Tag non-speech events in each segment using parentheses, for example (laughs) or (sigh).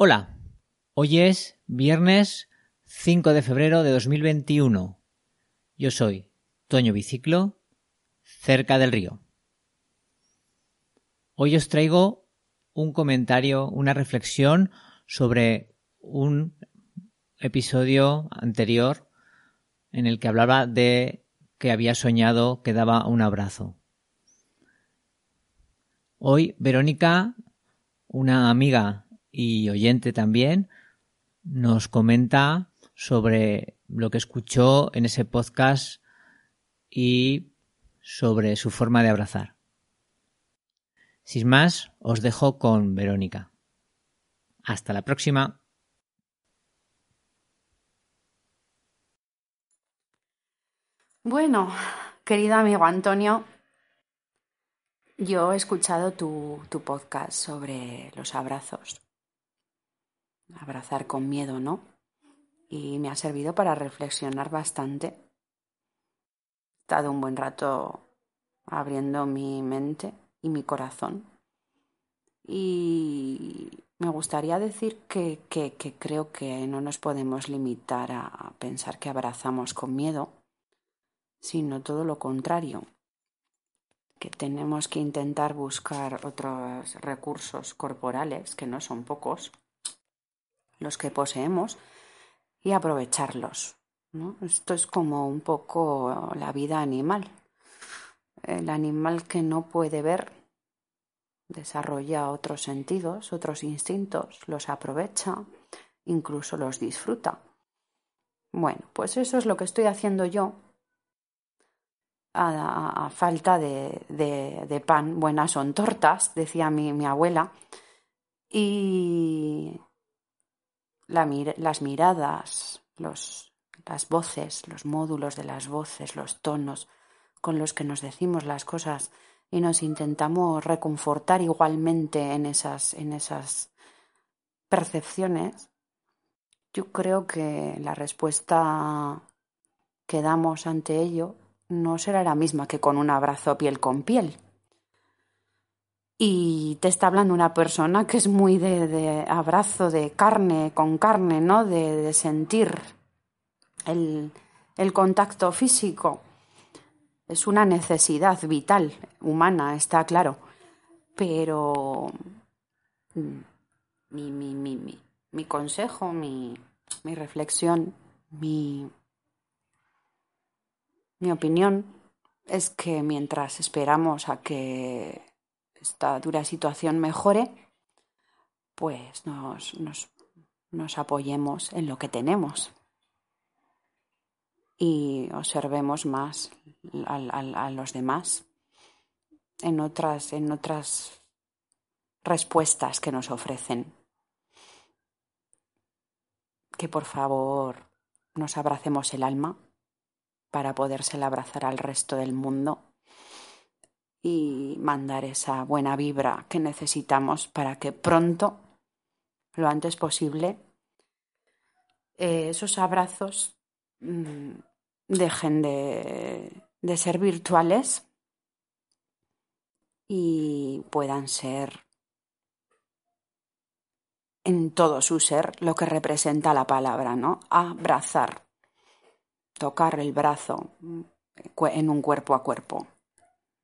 Hola, hoy es viernes 5 de febrero de 2021. Yo soy Toño Biciclo, cerca del río. Hoy os traigo un comentario, una reflexión sobre un episodio anterior en el que hablaba de que había soñado que daba un abrazo. Hoy Verónica, una amiga y oyente también, nos comenta sobre lo que escuchó en ese podcast y sobre su forma de abrazar. Sin más, os dejo con Verónica. Hasta la próxima. Bueno, querido amigo Antonio, yo he escuchado tu, tu, podcast sobre los abrazos. Abrazar con miedo, ¿no? Y me ha servido para reflexionar bastante. He estado un buen rato abriendo mi mente y mi corazón. Y me gustaría decir que, que, que creo que no nos podemos limitar a pensar que abrazamos con miedo sino todo lo contrario, que tenemos que intentar buscar otros recursos corporales, que no son pocos, los que poseemos, y aprovecharlos. ¿no? Esto es como un poco la vida animal. El animal que no puede ver desarrolla otros sentidos, otros instintos, los aprovecha, incluso los disfruta. Bueno, pues eso es lo que estoy haciendo yo a, falta de, pan, buenas son tortas, decía mi, mi abuela. Y la, las miradas, los, las voces, los módulos de las voces, los tonos con los que nos decimos las cosas y nos intentamos reconfortar igualmente en esas, en esas percepciones, yo creo que la respuesta que damos ante ello no será la misma que con un abrazo piel con piel. Y te está hablando una persona que es muy de, abrazo, de carne con carne, ¿no? De, sentir el, el contacto físico. Es una necesidad vital, humana, está claro. Pero mm, mi, mi, mi, mi, consejo, mi, reflexión, mi opinión es que mientras esperamos a que esta dura situación mejore, pues nos, nos, apoyemos en lo que tenemos y observemos más a, a, a, los demás en otras, en otras respuestas que nos ofrecen. Que por favor nos abracemos el alma para podérsela abrazar al resto del mundo y mandar esa buena vibra que necesitamos para que pronto, lo antes posible, eh, esos abrazos mmm, dejen de, de ser virtuales y puedan ser en todo su ser lo que representa la palabra, ¿no? Abrazar tocar el brazo en un cuerpo a cuerpo.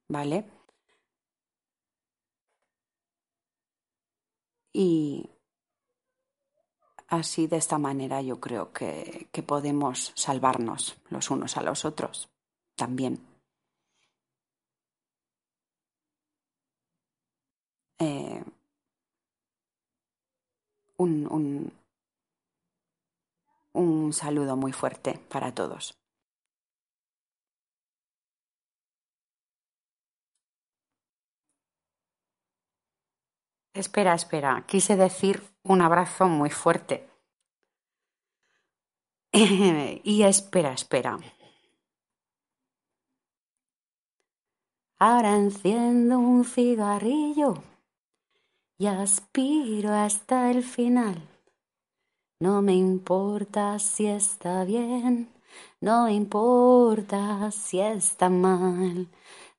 ¿Vale? Y así de esta manera yo creo que, que podemos salvarnos los unos a los otros también. Eh, un, un, un saludo muy fuerte para todos. Espera, espera. Quise decir un abrazo muy fuerte. (laughs) y espera, espera. Ahora enciendo un cigarrillo y aspiro hasta el final. No me importa si está bien, no me importa si está mal.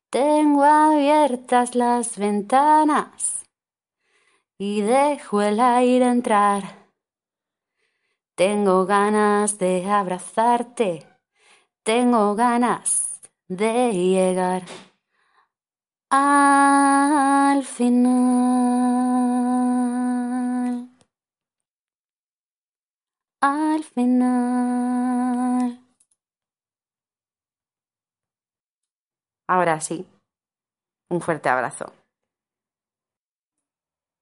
Tengo abiertas las ventanas y dejo el aire entrar. Tengo ganas de abrazarte, tengo ganas de llegar al final. Al final. Ahora sí, un fuerte abrazo.